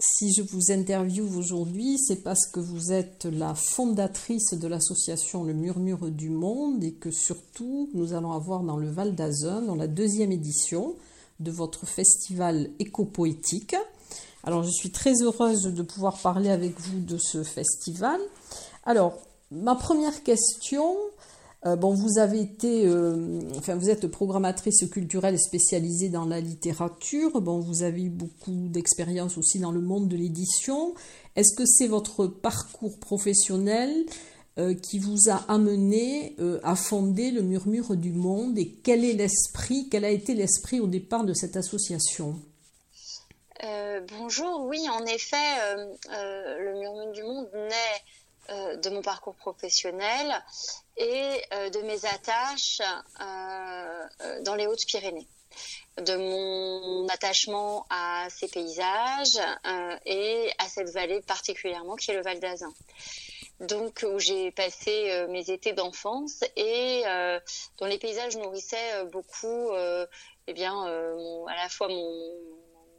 si je vous interviewe aujourd'hui, c'est parce que vous êtes la fondatrice de l'association Le Murmure du Monde et que surtout nous allons avoir dans le Val d'Azun, dans la deuxième édition de votre festival éco-poétique. Alors je suis très heureuse de pouvoir parler avec vous de ce festival. Alors, ma première question, euh, bon, vous avez été, euh, enfin, vous êtes programmatrice culturelle spécialisée dans la littérature. Bon, vous avez beaucoup d'expérience aussi dans le monde de l'édition. Est-ce que c'est votre parcours professionnel euh, qui vous a amené à fonder le Murmure du Monde? Et quel est l'esprit, quel a été l'esprit au départ de cette association? Bonjour, oui, en effet, le Murmure du Monde naît de mon parcours professionnel et euh, de mes attaches euh, euh, dans les Hautes-Pyrénées de mon attachement à ces paysages et à cette vallée particulièrement qui est le Val d'Azun. Donc où j'ai passé mes étés d'enfance et dont les paysages nourrissaient beaucoup eh bien à la fois mon,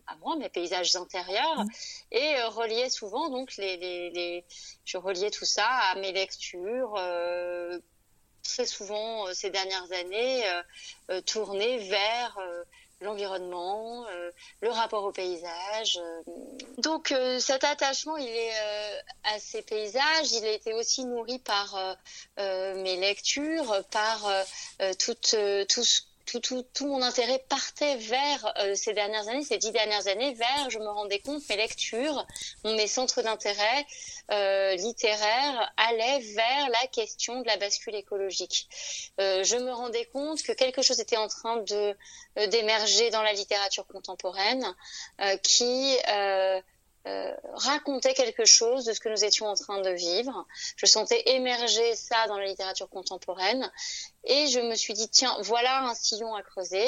à moi, mes paysages intérieurs, mmh. et euh, reliais souvent donc les, les, je reliais tout ça à mes lectures. Euh, très souvent euh, ces dernières années tournées vers l'environnement, le rapport au paysage. Donc cet attachement, il est à ces paysages, il a été aussi nourri par mes lectures, par tout, tout ce tout, mon intérêt partait vers euh, ces dernières années, ces dix dernières années, vers, je me rendais compte, mes lectures, mes centres d'intérêt euh, littéraires allaient vers la question de la bascule écologique. Euh, je me rendais compte que quelque chose était en train d'émerger dans la littérature contemporaine qui euh, racontait quelque chose de ce que nous étions en train de vivre. Je sentais émerger ça dans la littérature contemporaine et je me suis dit tiens voilà un sillon à creuser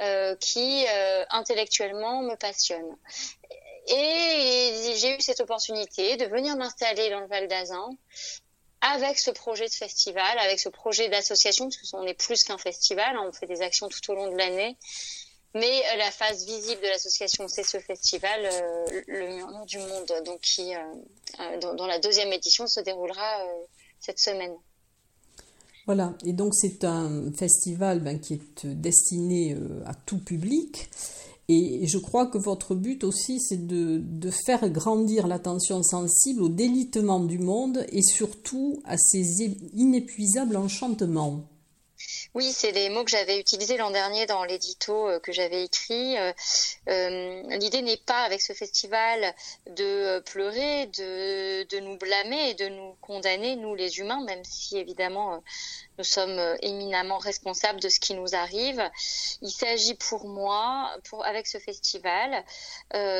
euh, qui euh, intellectuellement me passionne. Et j'ai eu cette opportunité de venir m'installer dans le Val d'Azun avec ce projet de festival, avec ce projet d'association, parce qu'on est plus qu'un festival, hein, on fait des actions tout au long de l'année. Mais euh, la phase visible de l'association, c'est ce festival, euh, le Murmure du Monde, donc qui, euh, dans, la deuxième édition, se déroulera cette semaine. Voilà, et donc c'est un festival ben, qui est destiné à tout public. Et je crois que votre but aussi, c'est de, faire grandir l'attention sensible au délitement du monde et surtout à ses inépuisables enchantements. Oui, c'est les mots que j'avais utilisés l'an dernier dans l'édito euh, que j'avais écrit. Euh, euh, l'idée n'est pas avec ce festival de pleurer, de, de, nous blâmer et de nous condamner, nous les humains, même si évidemment nous sommes éminemment responsables de ce qui nous arrive. Il s'agit pour moi, pour, avec ce festival,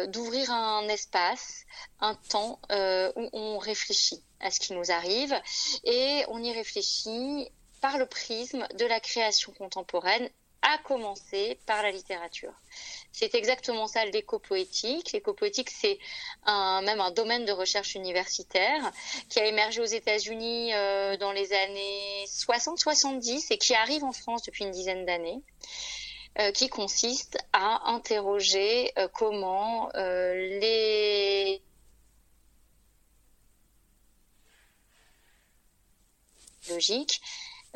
d'ouvrir un espace, un temps où on réfléchit à ce qui nous arrive et on y réfléchit par le prisme de la création contemporaine, à commencer par la littérature. C'est exactement ça l'éco-poétique. L'éco-poétique, c'est un, même un domaine de recherche universitaire qui a émergé aux États-Unis euh, dans les années 60-70 et qui arrive en France depuis une dizaine d'années. Euh, qui consiste à interroger euh, comment les logiques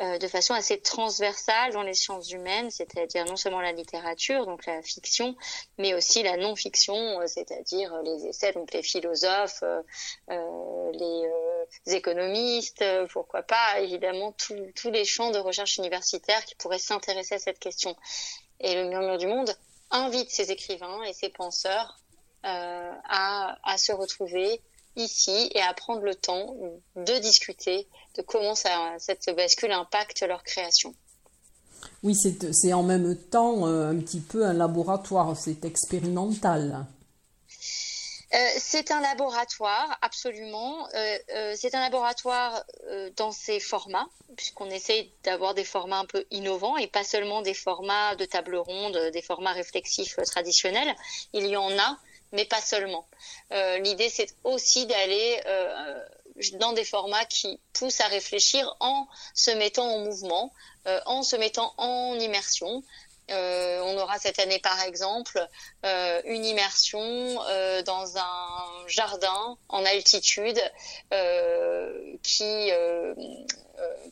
euh, de façon assez transversale dans les sciences humaines, c'est-à-dire non seulement la littérature, donc la fiction, mais aussi la non-fiction, euh, c'est-à-dire les essais, donc les philosophes, les, économistes, pourquoi pas, évidemment, tous les champs de recherche universitaire qui pourraient s'intéresser à cette question. Et le murmure du monde invite ces écrivains et ces penseurs à, à se retrouver ici et à prendre le temps de discuter de comment ça, cette bascule impacte leur création. Oui, c'est en même temps euh, un petit peu un laboratoire, c'est expérimental. Euh, c'est un laboratoire, absolument. Euh, c'est un laboratoire dans ses formats, puisqu'on essaye d'avoir des formats un peu innovants et pas seulement des formats de table ronde, des formats réflexifs traditionnels. Il y en a, mais pas seulement. L'idée, c'est aussi d'aller dans des formats qui poussent à réfléchir en se mettant en mouvement, euh, en se mettant en immersion. Euh, on aura cette année, par exemple, euh, une immersion dans un jardin en altitude qui euh,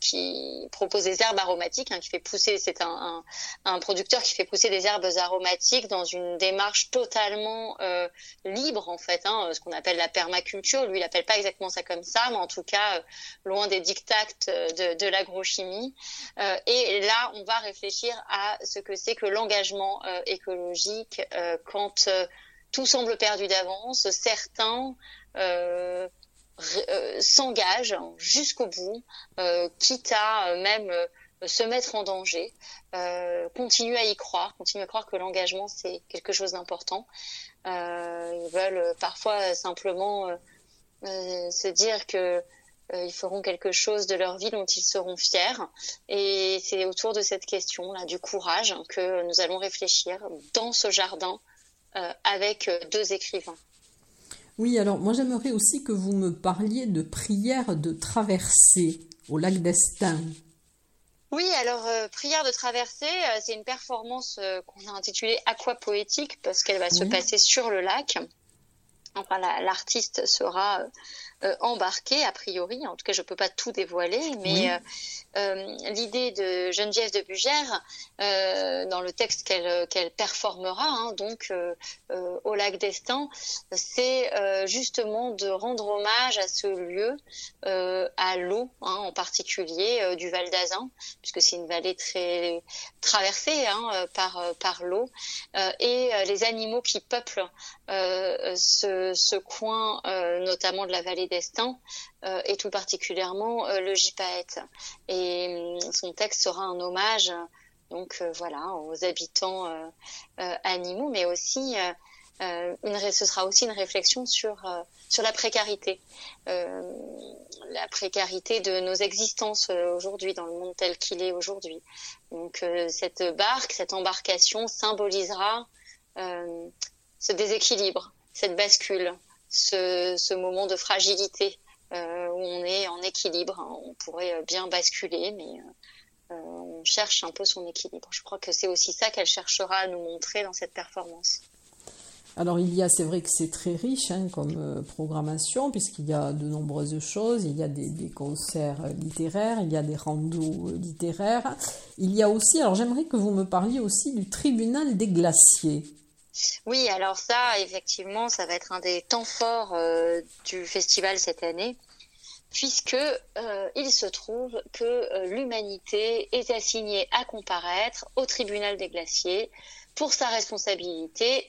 qui propose des herbes aromatiques, hein, qui fait pousser, c'est un, un, producteur qui fait pousser des herbes aromatiques dans une démarche totalement euh, libre en fait, hein, ce qu'on appelle la permaculture. Lui, il appelle pas exactement ça comme ça, mais en tout cas euh, loin des dictates de, de l'agrochimie. et là, on va réfléchir à ce que c'est que l'engagement écologique quand tout semble perdu d'avance. Certains euh, euh, s'engage jusqu'au bout, euh, quitte à euh, même se mettre en danger, continue à y croire, continue à croire que l'engagement c'est quelque chose d'important. ils veulent parfois simplement se dire que ils feront quelque chose de leur vie dont ils seront fiers. Et c'est autour de cette question là du courage que nous allons réfléchir dans ce jardin avec deux écrivains. Oui, alors moi j'aimerais aussi que vous me parliez de prière de traversée au lac d'Estaing. Oui, alors euh, prière de traversée, euh, c'est une performance euh, qu'on a intitulée Aquapoétique parce qu'elle va se passer sur le lac. Enfin, l'artiste sera euh, embarqué a priori. En tout cas, je peux pas tout dévoiler, mais euh, euh, l'idée de Geneviève de Bugère, dans le texte qu'elle qu'elle performera, hein, donc au lac d'Estaing, c'est justement de rendre hommage à ce lieu, à l'eau hein, en particulier du Val d'Azin, puisque c'est une vallée très traversée hein, par par l'eau, et les animaux qui peuplent ce, ce coin, notamment de la vallée destin euh, et tout particulièrement euh, le gypaète. Et hum, son texte sera un hommage donc euh, voilà aux habitants animaux, mais aussi ce sera aussi une réflexion sur sur la précarité, la précarité de nos existences aujourd'hui dans le monde tel qu'il est aujourd'hui. Donc cette barque, cette embarcation symbolisera ce déséquilibre, cette bascule, ce, moment de fragilité euh, où on est en équilibre. Hein. On pourrait bien basculer, mais euh, on cherche un peu son équilibre. Je crois que c'est aussi ça qu'elle cherchera à nous montrer dans cette performance. Alors il y a, c'est vrai que c'est très riche hein, comme euh, programmation, puisqu'il y a de nombreuses choses. Il y a des, des, concerts littéraires, il y a des randos littéraires. Il y a aussi, alors j'aimerais que vous me parliez aussi du tribunal des glaciers. Oui, alors ça, effectivement, ça va être un des temps forts euh, du festival cette année, puisque euh, il se trouve que euh, l'humanité est assignée à comparaître au tribunal des glaciers pour sa responsabilité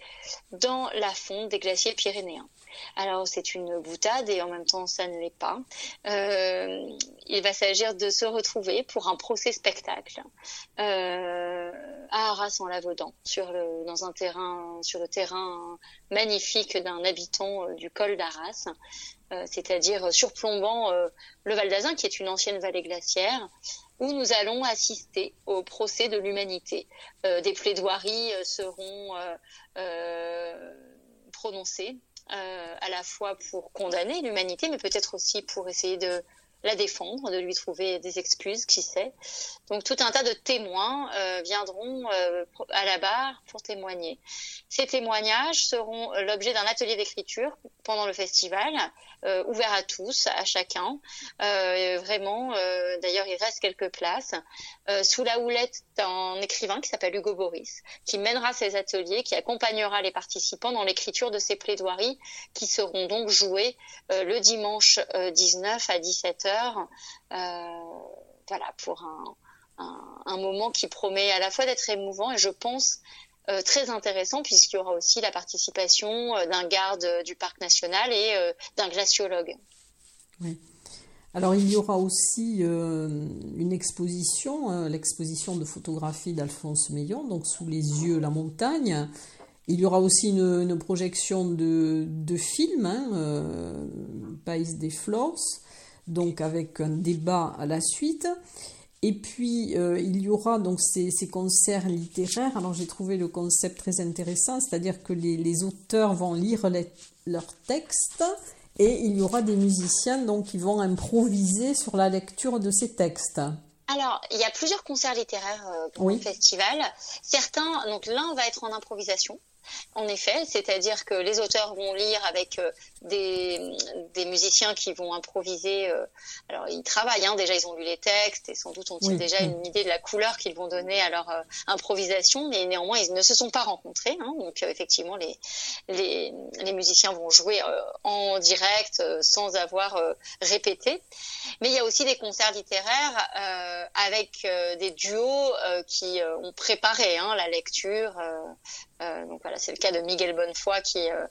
dans la fonte des glaciers pyrénéens. Alors c'est une boutade et en même temps ça ne l'est pas. Euh, il va s'agir de se retrouver pour un procès spectacle euh, à Arras en Lavaudan, sur le, dans un terrain, magnifique d'un habitant euh, du col d'Arras, c'est-à-dire surplombant le Val d'Azun qui est une ancienne vallée glaciaire où nous allons assister au procès de l'humanité. des plaidoiries seront prononcées à la fois pour condamner l'humanité, mais peut-être aussi pour essayer de la défendre, de lui trouver des excuses, qui sait. Donc tout un tas de témoins euh, viendront euh, à la barre pour témoigner. Ces témoignages seront l'objet d'un atelier d'écriture pendant le festival, euh, ouvert à tous, à chacun. vraiment, d'ailleurs, il reste quelques places, sous la houlette d'un écrivain qui s'appelle Hugo Boris, qui mènera ces ateliers, qui accompagnera les participants dans l'écriture de ces plaidoiries, qui seront donc jouées le dimanche 19 à 17h. Voilà, pour un, moment qui promet à la fois d'être émouvant et je pense euh, très intéressant puisqu'il y aura aussi la participation euh, d'un garde du parc national et euh, d'un glaciologue. Alors il y aura aussi une exposition, l'exposition de photographie d'Alphonse Meillon, donc sous les yeux la montagne. Il y aura aussi une, projection de, de films, hein, Pays des Flores, donc avec un débat à la suite. Et puis, euh, il y aura donc ces, concerts littéraires. Alors, j'ai trouvé le concept très intéressant, c'est-à-dire que les, auteurs vont lire leurs textes et il y aura des musiciens donc, qui vont improviser sur la lecture de ces textes. Alors, il y a plusieurs concerts littéraires euh, pour le festival. Certains, donc l'un va être en improvisation, en effet, c'est-à-dire que les auteurs vont lire avec euh, des, musiciens qui vont improviser. Euh, alors, ils travaillent, hein, déjà, ils ont lu les textes et sans doute ont-ils déjà une idée de la couleur qu'ils vont donner à leur euh, improvisation, mais néanmoins, ils ne se sont pas rencontrés. Hein. donc, effectivement, les, les, musiciens vont jouer en direct sans avoir répété. Mais il y a aussi des concerts littéraires avec des duos qui ont préparé hein, la lecture euh, donc voilà, c'est le cas de Miguel Bonnefoy qui euh,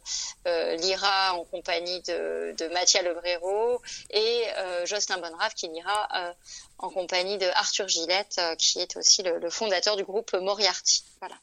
euh, lira en compagnie de, de Mathia Lebrero et Jocelyn Bonrave qui lira en compagnie de Arthur Gillette, qui est aussi le, le fondateur du groupe Moriarty. Voilà.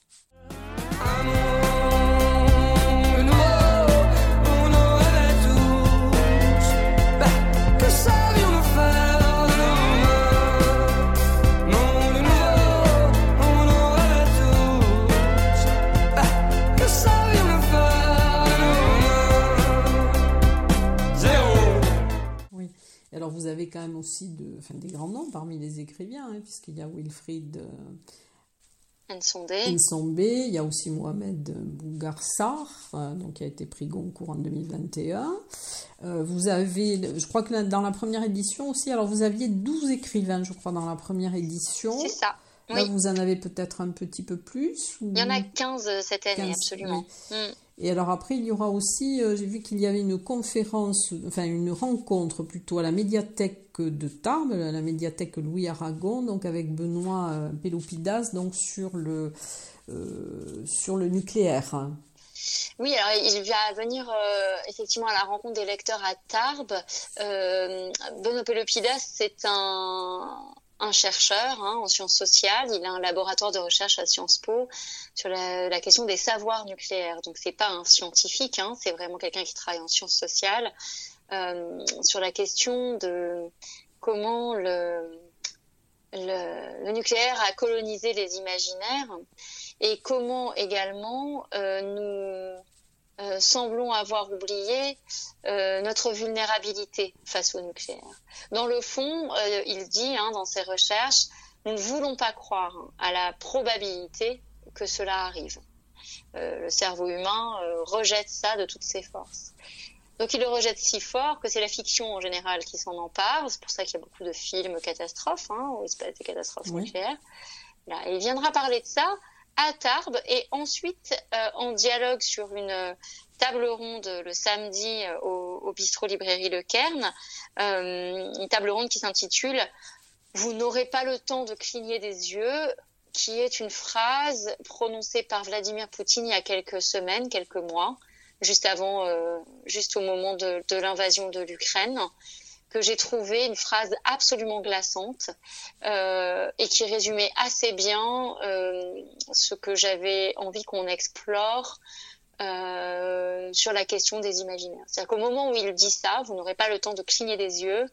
Quand même aussi de, enfin, des grands noms parmi les écrivains, hein, puisqu'il y a Wilfried euh, Nsombe, il y a aussi Mohamed Bougarsar, euh, donc qui a été pris Goncourt en 2021. Euh, vous avez, je crois que dans la première édition aussi, alors vous aviez 12 écrivains, je crois, dans la première édition. C'est ça. Là, vous en avez peut-être un petit peu plus Il y en a 15 cette année, absolument. Mm. Et alors après, il y aura aussi, euh, j'ai vu qu'il y avait une conférence, enfin une rencontre plutôt à la médiathèque de Tarbes, la médiathèque Louis Aragon, donc avec Benoît euh, Pelopidas, donc sur le, euh, sur le nucléaire. Oui, alors il va venir effectivement à la rencontre des lecteurs à Tarbes. Benoît Pelopidas, c'est un, chercheur hein, en sciences sociales. Il a un laboratoire de recherche à Sciences Po sur la, question des savoirs nucléaires. Donc c'est pas un scientifique, hein, c'est vraiment quelqu'un qui travaille en sciences sociales euh, sur la question de comment le, nucléaire a colonisé les imaginaires et comment également euh, nous euh, semblons avoir oublié euh, notre vulnérabilité face au nucléaire. Dans le fond, euh, il dit hein, dans ses recherches, nous ne voulons pas croire à la probabilité que cela arrive. le cerveau humain rejette ça de toutes ses forces. Donc il le rejette si fort que c'est la fiction en général qui s'en empare. C'est pour ça qu'il y a beaucoup de films catastrophes, hein, où il se passe des catastrophes nucléaires. Là, il viendra parler de ça à Tarbes et ensuite euh, en dialogue sur une euh, table ronde le samedi euh, au, bistrot librairie Le Cairn, une table ronde qui s'intitule Vous n'aurez pas le temps de cligner des yeux, qui est une phrase prononcée par Vladimir Poutine il y a quelques semaines, quelques mois, juste avant, juste au moment de, de l'invasion de l'Ukraine que j'ai trouvé une phrase absolument glaçante euh, et qui résumait assez bien euh, ce que j'avais envie qu'on explore euh, sur la question des imaginaires. C'est-à-dire qu'au moment où il dit ça, vous n'aurez pas le temps de cligner des yeux.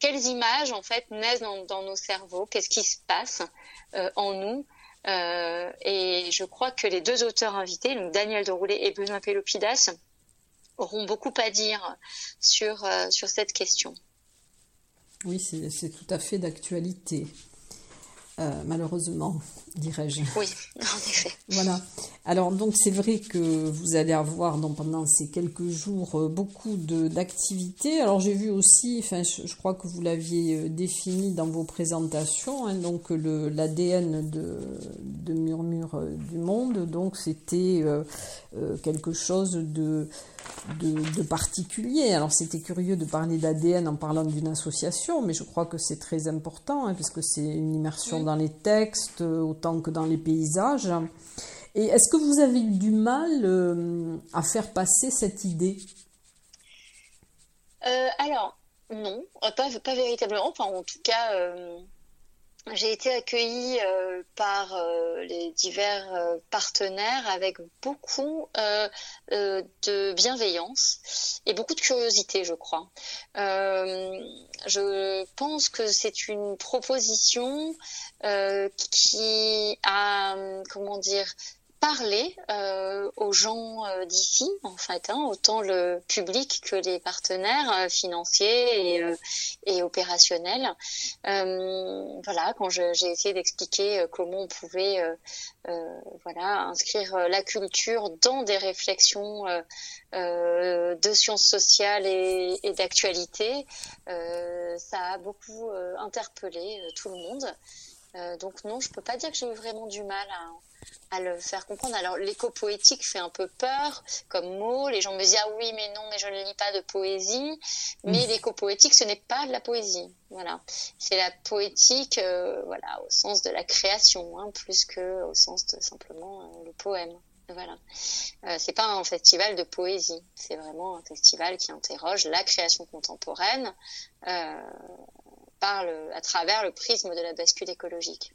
Quelles images en fait naissent dans, nos cerveaux? Qu'est-ce qui se passe en nous? Et je crois que les deux auteurs invités, donc Daniel Deroulet et Benoît Pelopidas, auront beaucoup à dire sur, euh, sur cette question. Oui, c'est tout à fait d'actualité. Euh, malheureusement, dirais-je. Oui, en effet. Voilà. Alors donc c'est vrai que vous allez avoir donc, pendant ces quelques jours euh, beaucoup d'activités. Alors j'ai vu aussi, enfin je, crois que vous l'aviez euh, défini dans vos présentations, hein, donc l'ADN de, de Murmure du Monde, donc c'était quelque chose de de, particulier. Alors c'était curieux de parler d'ADN en parlant d'une association, mais je crois que c'est très important, hein, puisque c'est une immersion dans les textes euh, autant que dans les paysages. Et est-ce que vous avez eu du mal euh, à faire passer cette idée? Euh, Alors, non, pas, pas, véritablement. Enfin, en tout cas, j'ai été accueillie euh, par euh, les divers euh, partenaires avec beaucoup de bienveillance et beaucoup de curiosité, je crois. je pense que c'est une proposition qui a, comment dire, parler euh, aux gens euh, d'ici, en fait, hein, autant le public que les partenaires euh, financiers et, et opérationnels. voilà, quand j'ai essayé d'expliquer comment on pouvait voilà, inscrire la culture dans des réflexions de sciences sociales et, et d'actualité, ça a beaucoup interpellé tout le monde. donc non, je peux pas dire que j'ai eu vraiment du mal à à le faire comprendre. Alors l'éco-poétique fait un peu peur comme mot. Les gens me disent ah oui mais non mais je ne lis pas de poésie. Mais l'éco-poétique ce n'est pas de la poésie. Voilà, c'est la poétique euh, voilà au sens de la création hein, plus que au sens de simplement euh, le poème. Voilà, euh, c'est pas un festival de poésie, c'est vraiment un festival qui interroge la création contemporaine euh, par le, à travers le prisme de la bascule écologique.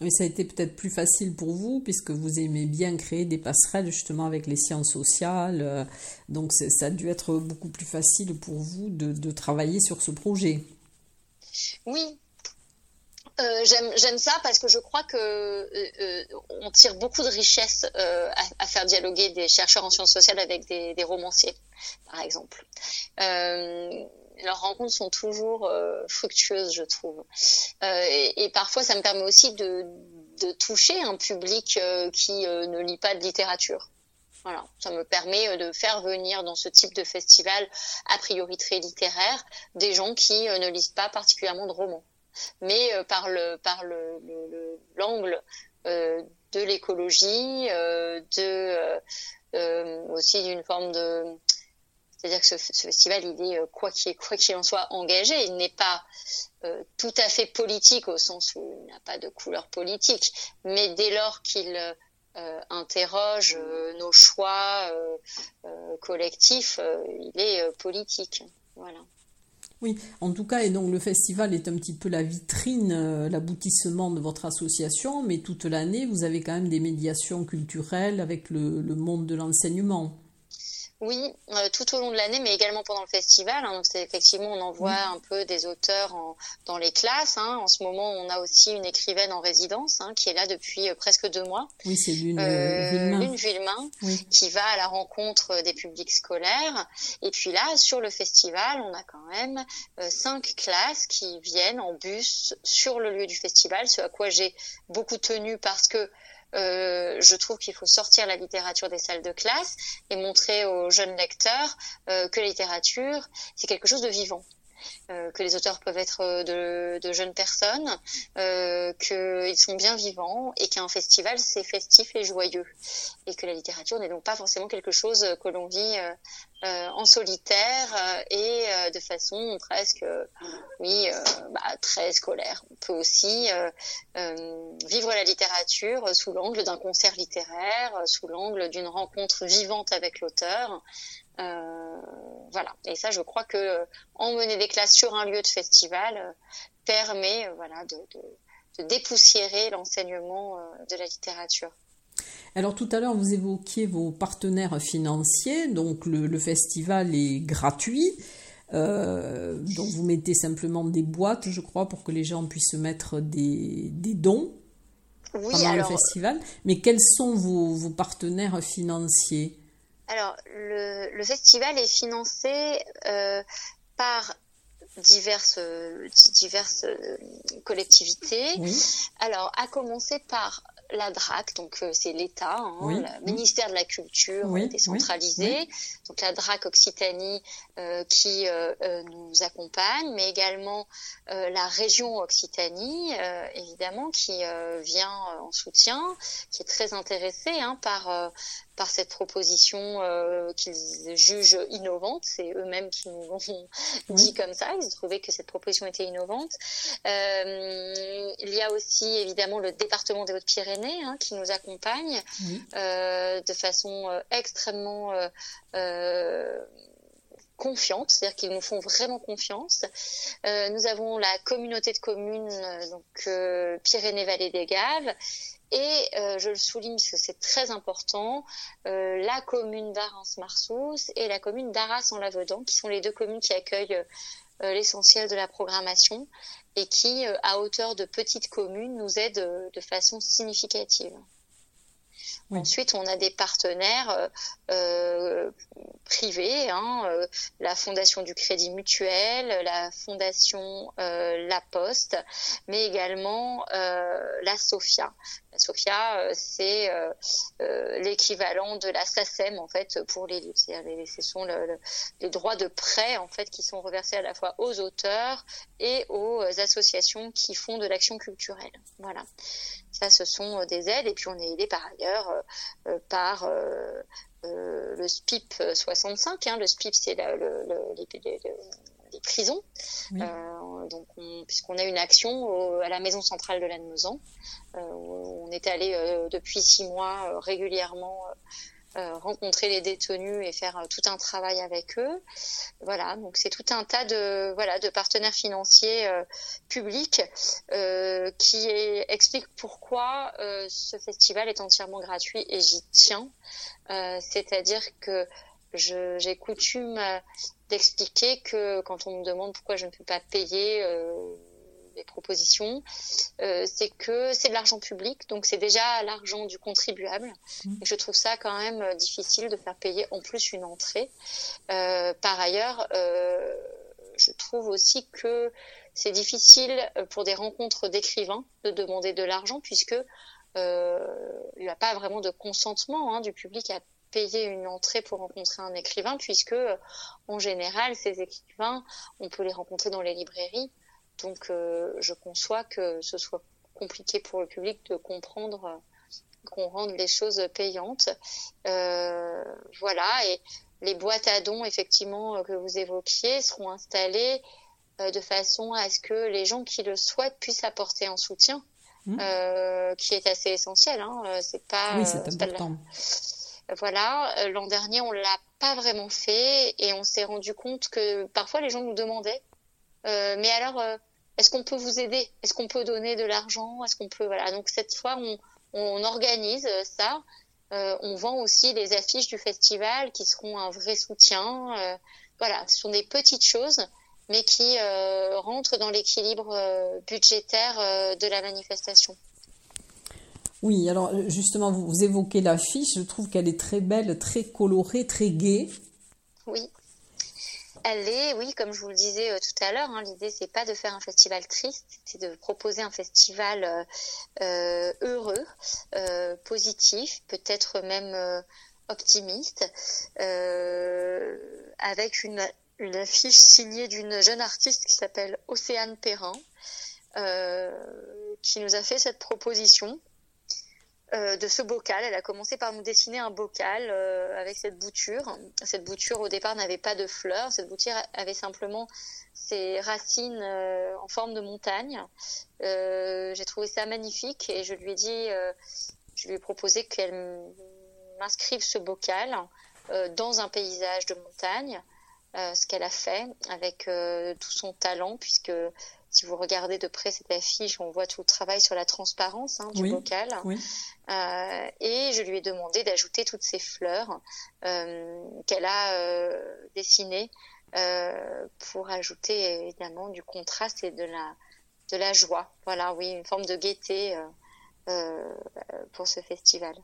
Mais ça a été peut-être plus facile pour vous puisque vous aimez bien créer des passerelles justement avec les sciences sociales. Euh, donc ça a dû être beaucoup plus facile pour vous de, travailler sur ce projet. Oui. Euh, j'aime ça parce que je crois que euh, on tire beaucoup de richesse à, faire dialoguer des chercheurs en sciences sociales avec des romanciers, par exemple leurs rencontres sont toujours euh, fructueuses, je trouve. Euh, et, parfois, ça me permet aussi de, toucher un public euh, qui ne lit pas de littérature. Voilà, ça me permet de faire venir dans ce type de festival, a priori très littéraire, des gens qui ne lisent pas particulièrement de romans, mais par le par le l'angle de l'écologie, de aussi d'une forme de c'est-à-dire que ce, festival, il est, euh, quoi qu'il en soit, engagé. Il n'est pas euh, tout à fait politique au sens où il n'a pas de couleur politique. Mais dès lors qu'il euh, interroge nos choix collectifs, il est politique. Voilà. Oui, en tout cas, et donc le festival est un petit peu la vitrine, l'aboutissement de votre association, mais toute l'année, vous avez quand même des médiations culturelles avec le monde de l'enseignement. Oui, euh, tout au long de l'année, mais également pendant le festival. Hein, donc, c'est effectivement, on envoie un peu des auteurs en, dans les classes. Hein. En ce moment, on a aussi une écrivaine en résidence hein, qui est là depuis euh, presque deux mois. Oui, c'est Lune euh, Villemain, qui va à la rencontre des publics scolaires. Et puis là, sur le festival, on a quand même cinq classes qui viennent en bus sur le lieu du festival, ce à quoi j'ai beaucoup tenu parce que euh, je trouve qu'il faut sortir la littérature des salles de classe et montrer aux jeunes lecteurs euh, que la littérature, c'est quelque chose de vivant. Euh, que les auteurs peuvent être de, de jeunes personnes, euh, qu'ils sont bien vivants et qu'un festival c'est festif et joyeux et que la littérature n'est donc pas forcément quelque chose que l'on vit euh, en solitaire euh, et euh, de façon presque, oui, bah, très scolaire. On peut aussi vivre la littérature sous l'angle d'un concert littéraire, sous l'angle d'une rencontre vivante avec l'auteur. voilà. Et ça, je crois que emmener des classes sur un lieu de festival permet, voilà, de, de dépoussiérer l'enseignement de la littérature. Alors tout à l'heure, vous évoquiez vos partenaires financiers, donc le, festival est gratuit. Euh, donc vous mettez simplement des boîtes, je crois, pour que les gens puissent mettre des, dons pendant le festival. Mais quels sont vos, partenaires financiers? Alors le, festival est financé euh, par diverses, diverses collectivités. Alors, à commencer par la DRAC, donc euh, c'est l'État, hein, le ministère de la Culture décentralisé, donc la DRAC Occitanie euh, qui euh, nous accompagne, mais également la région Occitanie, évidemment, qui vient en soutien, qui est très intéressée hein, par par cette proposition euh, qu'ils jugent innovante. C'est eux-mêmes qui nous ont dit comme ça. Ils trouvaient que cette proposition était innovante. Euh, il y a aussi évidemment le département des Hautes-Pyrénées hein, qui nous accompagne euh, de façon extrêmement confiante, c'est-à-dire qu'ils nous font vraiment confiance. nous avons la communauté de communes, donc Pyrénées-Vallée des Gaves, et euh, je le souligne parce que c'est très important, euh, la commune d'Arras-Marsous et la commune d'Arras-en-Lavedan, qui sont les deux communes qui accueillent euh, l'essentiel de la programmation et qui, à hauteur de petites communes, nous aident de façon significative. Ensuite, on a des partenaires euh, euh privés, hein, euh, la Fondation du Crédit Mutuel, la Fondation euh, La Poste, mais également la SOFIA. La SOFIA, c'est l'équivalent de la SACEM en fait pour les livres. ce sont les droits de prêt en fait qui sont reversés à la fois aux auteurs et aux associations qui font de l'action culturelle. Voilà. Ça, ce sont euh, des aides. Et puis, on est aidé par ailleurs euh, euh, par le SPIP 65. Hein. Le SPIP, c'est le, les, prisons. donc, puisqu'on a une action à la maison centrale de Lannemezan, où on est allé depuis six mois régulièrement euh, rencontrer les détenus et faire euh, tout un travail avec eux. Voilà, donc c'est tout un tas de voilà de partenaires financiers euh, publics qui expliquent pourquoi ce festival est entièrement gratuit et j'y tiens. C'est-à-dire que j'ai coutume d'expliquer que quand on me demande pourquoi je ne peux pas payer propositions, euh, c'est que c'est de l'argent public, donc c'est déjà l'argent du contribuable. Mmh. Et je trouve ça quand même euh, difficile de faire payer en plus une entrée. Euh, par ailleurs, je trouve aussi que c'est difficile pour des rencontres d'écrivains de demander de l'argent puisque il n'y a pas vraiment de consentement hein, du public à payer une entrée pour rencontrer un écrivain, puisque en général, ces écrivains, on peut les rencontrer dans les librairies, donc, euh, je conçois que ce soit compliqué pour le public de comprendre euh, qu'on rende les choses payantes. Euh, voilà, et les boîtes à dons, effectivement, que vous évoquiez, seront installées de façon à ce que les gens qui le souhaitent puissent apporter un soutien, mmh. qui est assez essentiel. Hein. C'est pas. Oui, c'est important. Voilà, l'an dernier, on l'a pas vraiment fait et on s'est rendu compte que parfois les gens nous demandaient, mais alors est-ce qu'on peut vous aider? Est-ce qu'on peut donner de l'argent? Est-ce qu'on peut voilà Donc cette fois, on, organise ça. Euh, on vend aussi les affiches du festival qui seront un vrai soutien. Euh, voilà, ce sont des petites choses, mais qui euh, rentrent dans l'équilibre budgétaire de la manifestation. Oui, alors justement, vous, vous évoquez l'affiche, je trouve qu'elle est très belle, très colorée, très gaie. Oui. Elle est, oui, comme je vous le disais euh, tout à l'heure, hein, l'idée c'est pas de faire un festival triste, c'est de proposer un festival euh, euh, heureux, positif, peut-être même optimiste, avec une, une, affiche signée d'une jeune artiste qui s'appelle Océane Perrin, qui nous a fait cette proposition euh, de ce bocal. Elle a commencé par nous dessiner un bocal euh, avec cette bouture. Cette bouture au départ n'avait pas de fleurs. Cette bouture avait simplement ses racines euh, en forme de montagne. J'ai trouvé ça magnifique et je lui ai dit, je lui ai proposé qu'elle m'inscrive ce bocal dans un paysage de montagne. ce qu'elle a fait avec tout son talent puisque si vous regardez de près cette affiche, on voit tout le travail sur la transparence hein, du bocal. Euh, et je lui ai demandé d'ajouter toutes ces fleurs euh, qu'elle a euh, dessinées pour ajouter évidemment du contraste et de la, de la joie. Voilà, oui, une forme de gaieté pour ce festival.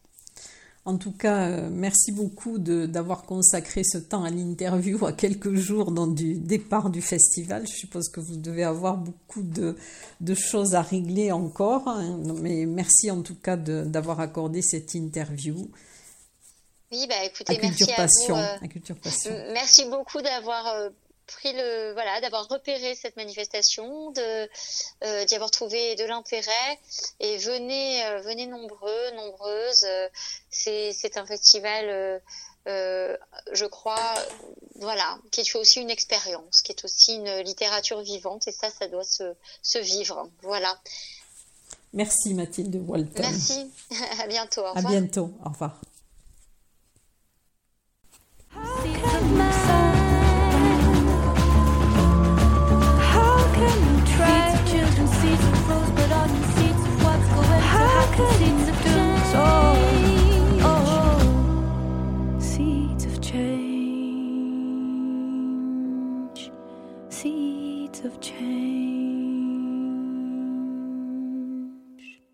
En tout cas, euh, merci beaucoup d'avoir consacré ce temps à l'interview à quelques jours dans du départ du festival. Je suppose que vous devez avoir beaucoup de, de choses à régler encore, hein. mais merci en tout cas d'avoir accordé cette interview. Oui, bah écoutez, merci à vous. à Culture Passion. Merci beaucoup d'avoir pris le voilà d'avoir repéré cette manifestation de euh, d'y avoir trouvé de l'intérêt. Et venez euh, venez nombreux nombreuses. Euh, c'est c'est un festival je crois voilà qui est aussi une expérience qui est aussi une littérature vivante. Et ça ça doit se se vivre. Voilà. Merci Mathilde Walton. Merci. À bientôt. À bientôt. Au revoir consider